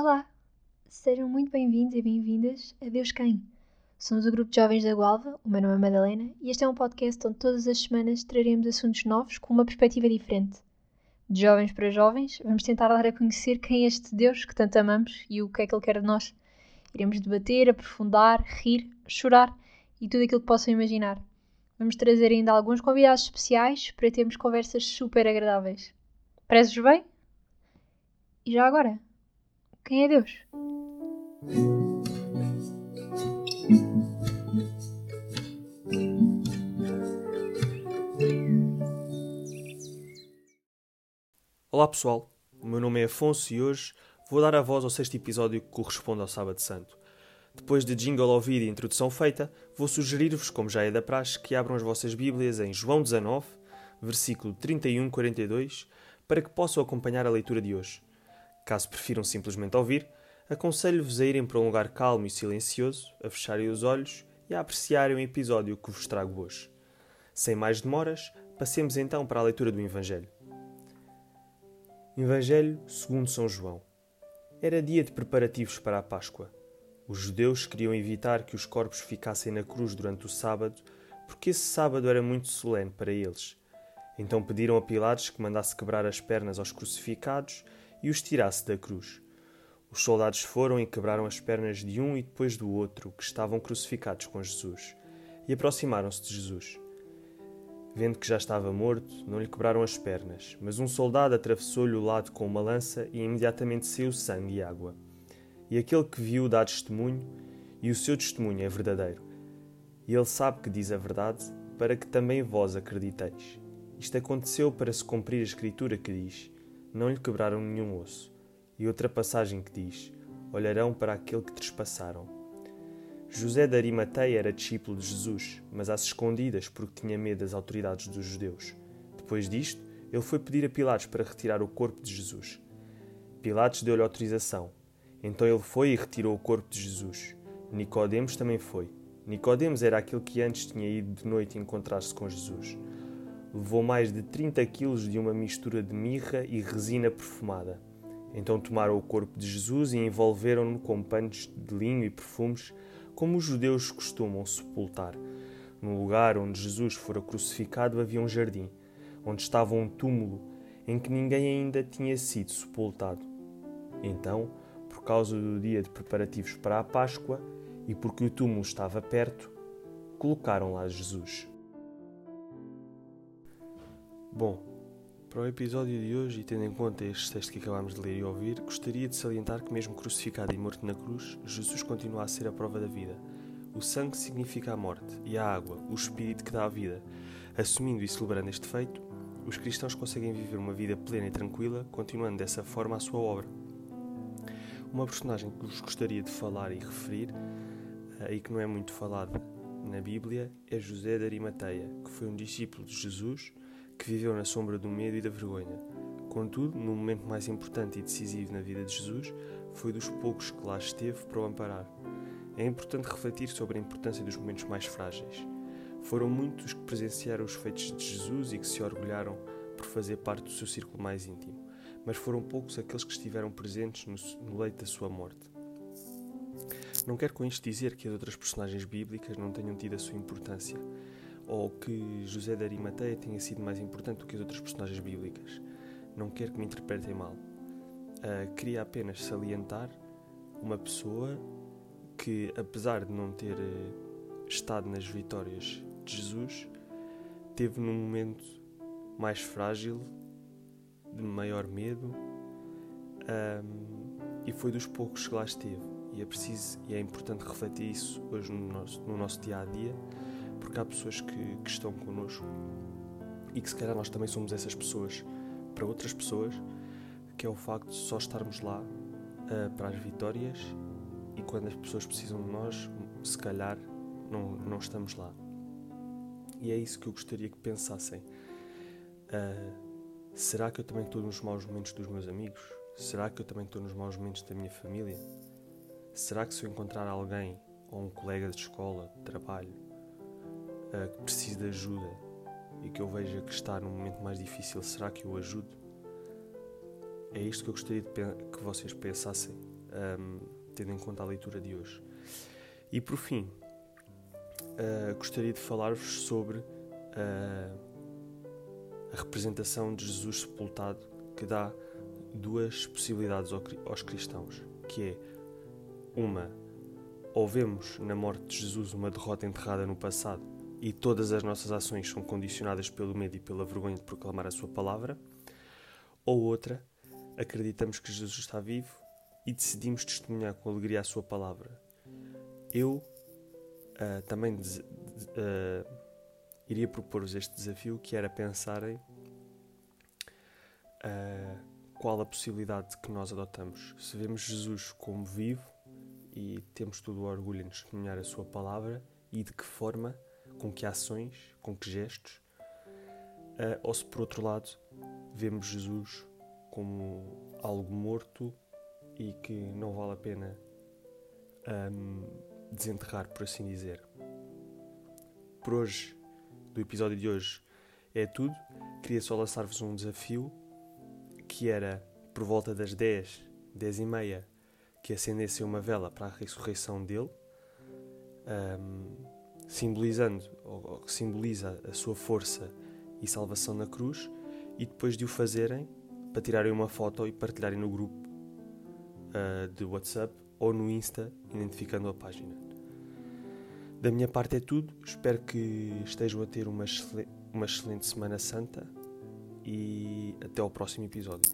Olá, sejam muito bem-vindos e bem-vindas a Deus Quem. Somos o grupo de jovens da Gualva, o meu nome é Madalena, e este é um podcast onde todas as semanas traremos assuntos novos com uma perspectiva diferente. De jovens para jovens, vamos tentar dar a conhecer quem é este Deus que tanto amamos e o que é que Ele quer de nós. Iremos debater, aprofundar, rir, chorar e tudo aquilo que possam imaginar. Vamos trazer ainda alguns convidados especiais para termos conversas super agradáveis. Prezes bem? E já agora, quem é Deus? Olá pessoal, o meu nome é Afonso e hoje vou dar a voz ao sexto episódio que corresponde ao Sábado Santo. Depois de jingle ouvido e introdução feita, vou sugerir-vos, como já é da praxe, que abram as vossas Bíblias em João 19, versículo 31-42, para que possam acompanhar a leitura de hoje. Caso prefiram simplesmente ouvir, aconselho-vos a irem para um lugar calmo e silencioso, a fecharem os olhos e a apreciarem o episódio que vos trago hoje. Sem mais demoras, passemos então para a leitura do Evangelho. Evangelho segundo São João. Era dia de preparativos para a Páscoa. Os judeus queriam evitar que os corpos ficassem na cruz durante o sábado, porque esse sábado era muito solene para eles. Então pediram a Pilatos que mandasse quebrar as pernas aos crucificados e os tirasse da cruz. Os soldados foram e quebraram as pernas de um e depois do outro que estavam crucificados com Jesus, e aproximaram-se de Jesus. Vendo que já estava morto, não lhe quebraram as pernas, mas um soldado atravessou-lhe o lado com uma lança e imediatamente saiu sangue e água. E aquele que viu dá testemunho, e o seu testemunho é verdadeiro. E ele sabe que diz a verdade, para que também vós acrediteis. Isto aconteceu para se cumprir a escritura que diz: Não lhe quebraram nenhum osso. E outra passagem que diz: Olharão para aquele que trespassaram. José de Arimateia era discípulo de Jesus, mas às escondidas porque tinha medo das autoridades dos judeus. Depois disto, ele foi pedir a Pilatos para retirar o corpo de Jesus. Pilatos deu-lhe autorização. Então ele foi e retirou o corpo de Jesus. Nicodemos também foi. Nicodemos era aquele que antes tinha ido de noite encontrar-se com Jesus. Levou mais de 30 quilos de uma mistura de mirra e resina perfumada. Então tomaram o corpo de Jesus e envolveram-no com panos de linho e perfumes como os judeus costumam sepultar. No lugar onde Jesus fora crucificado havia um jardim, onde estava um túmulo em que ninguém ainda tinha sido sepultado. Então, por causa do dia de preparativos para a Páscoa e porque o túmulo estava perto, colocaram lá Jesus. Bom, para o episódio de hoje, e tendo em conta este texto que acabámos de ler e ouvir, gostaria de salientar que, mesmo crucificado e morto na cruz, Jesus continua a ser a prova da vida. O sangue significa a morte e a água, o espírito que dá a vida. Assumindo e celebrando este feito, os cristãos conseguem viver uma vida plena e tranquila, continuando dessa forma a sua obra. Uma personagem que vos gostaria de falar e referir, eh, e que não é muito falada na Bíblia, é José de Arimateia, que foi um discípulo de Jesus que viveu na sombra do medo e da vergonha. Contudo, no momento mais importante e decisivo na vida de Jesus, foi dos poucos que lá esteve para o amparar. É importante refletir sobre a importância dos momentos mais frágeis. Foram muitos que presenciaram os feitos de Jesus e que se orgulharam por fazer parte do seu círculo mais íntimo, mas foram poucos aqueles que estiveram presentes no, no leito da sua morte. Não quero com isto dizer que as outras personagens bíblicas não tenham tido a sua importância, ou que José de Arimateia tenha sido mais importante do que as outras personagens bíblicas. Não quero que me interpretem mal. Uh, queria apenas salientar uma pessoa que, apesar de não ter uh, estado nas vitórias de Jesus, teve num momento mais frágil, de maior medo, um, e foi dos poucos que lá esteve. E é preciso e é importante refletir isso hoje no nosso, no nosso dia a dia porque há pessoas que, que estão connosco e que se calhar nós também somos essas pessoas para outras pessoas, que é o facto de só estarmos lá uh, para as vitórias e quando as pessoas precisam de nós, se calhar não, não estamos lá. E é isso que eu gostaria que pensassem. Uh, será que eu também estou nos maus momentos dos meus amigos? Será que eu também estou nos maus momentos da minha família? Será que se eu encontrar alguém ou um colega de escola, de trabalho, uh, que precisa de ajuda e que eu veja que está num momento mais difícil, será que eu ajudo? É isto que eu gostaria que vocês pensassem um, tendo em conta a leitura de hoje. E por fim, uh, gostaria de falar-vos sobre uh, a representação de Jesus sepultado que dá duas possibilidades aos cristãos, que é uma, ou vemos na morte de Jesus uma derrota enterrada no passado e todas as nossas ações são condicionadas pelo medo e pela vergonha de proclamar a sua palavra, ou outra, acreditamos que Jesus está vivo e decidimos testemunhar com alegria a sua palavra. Eu uh, também uh, iria propor-vos este desafio que era pensarem uh, qual a possibilidade que nós adotamos. Se vemos Jesus como vivo e temos todo o orgulho em testemunhar a sua palavra e de que forma, com que ações, com que gestos, uh, ou se por outro lado vemos Jesus como algo morto e que não vale a pena um, desenterrar, por assim dizer. Por hoje, do episódio de hoje, é tudo. Queria só lançar-vos um desafio que era por volta das 10, 10 e meia, que acendessem uma vela para a ressurreição dele, um, simbolizando, ou, que simboliza a sua força e salvação na cruz, e depois de o fazerem, para tirarem uma foto e partilharem no grupo uh, de WhatsApp ou no Insta, identificando a página. Da minha parte é tudo. Espero que estejam a ter uma, uma excelente Semana Santa e até ao próximo episódio.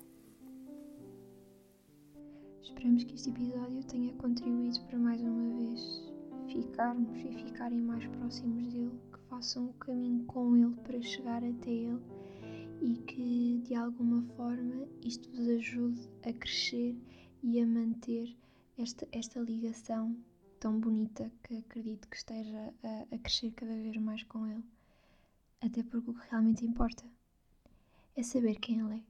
Esperamos que este episódio tenha contribuído para mais uma vez ficarmos e ficarem mais próximos dele, que façam o caminho com ele para chegar até ele e que de alguma forma isto vos ajude a crescer e a manter esta, esta ligação tão bonita que acredito que esteja a, a crescer cada vez mais com ele. Até porque o que realmente importa é saber quem ele é.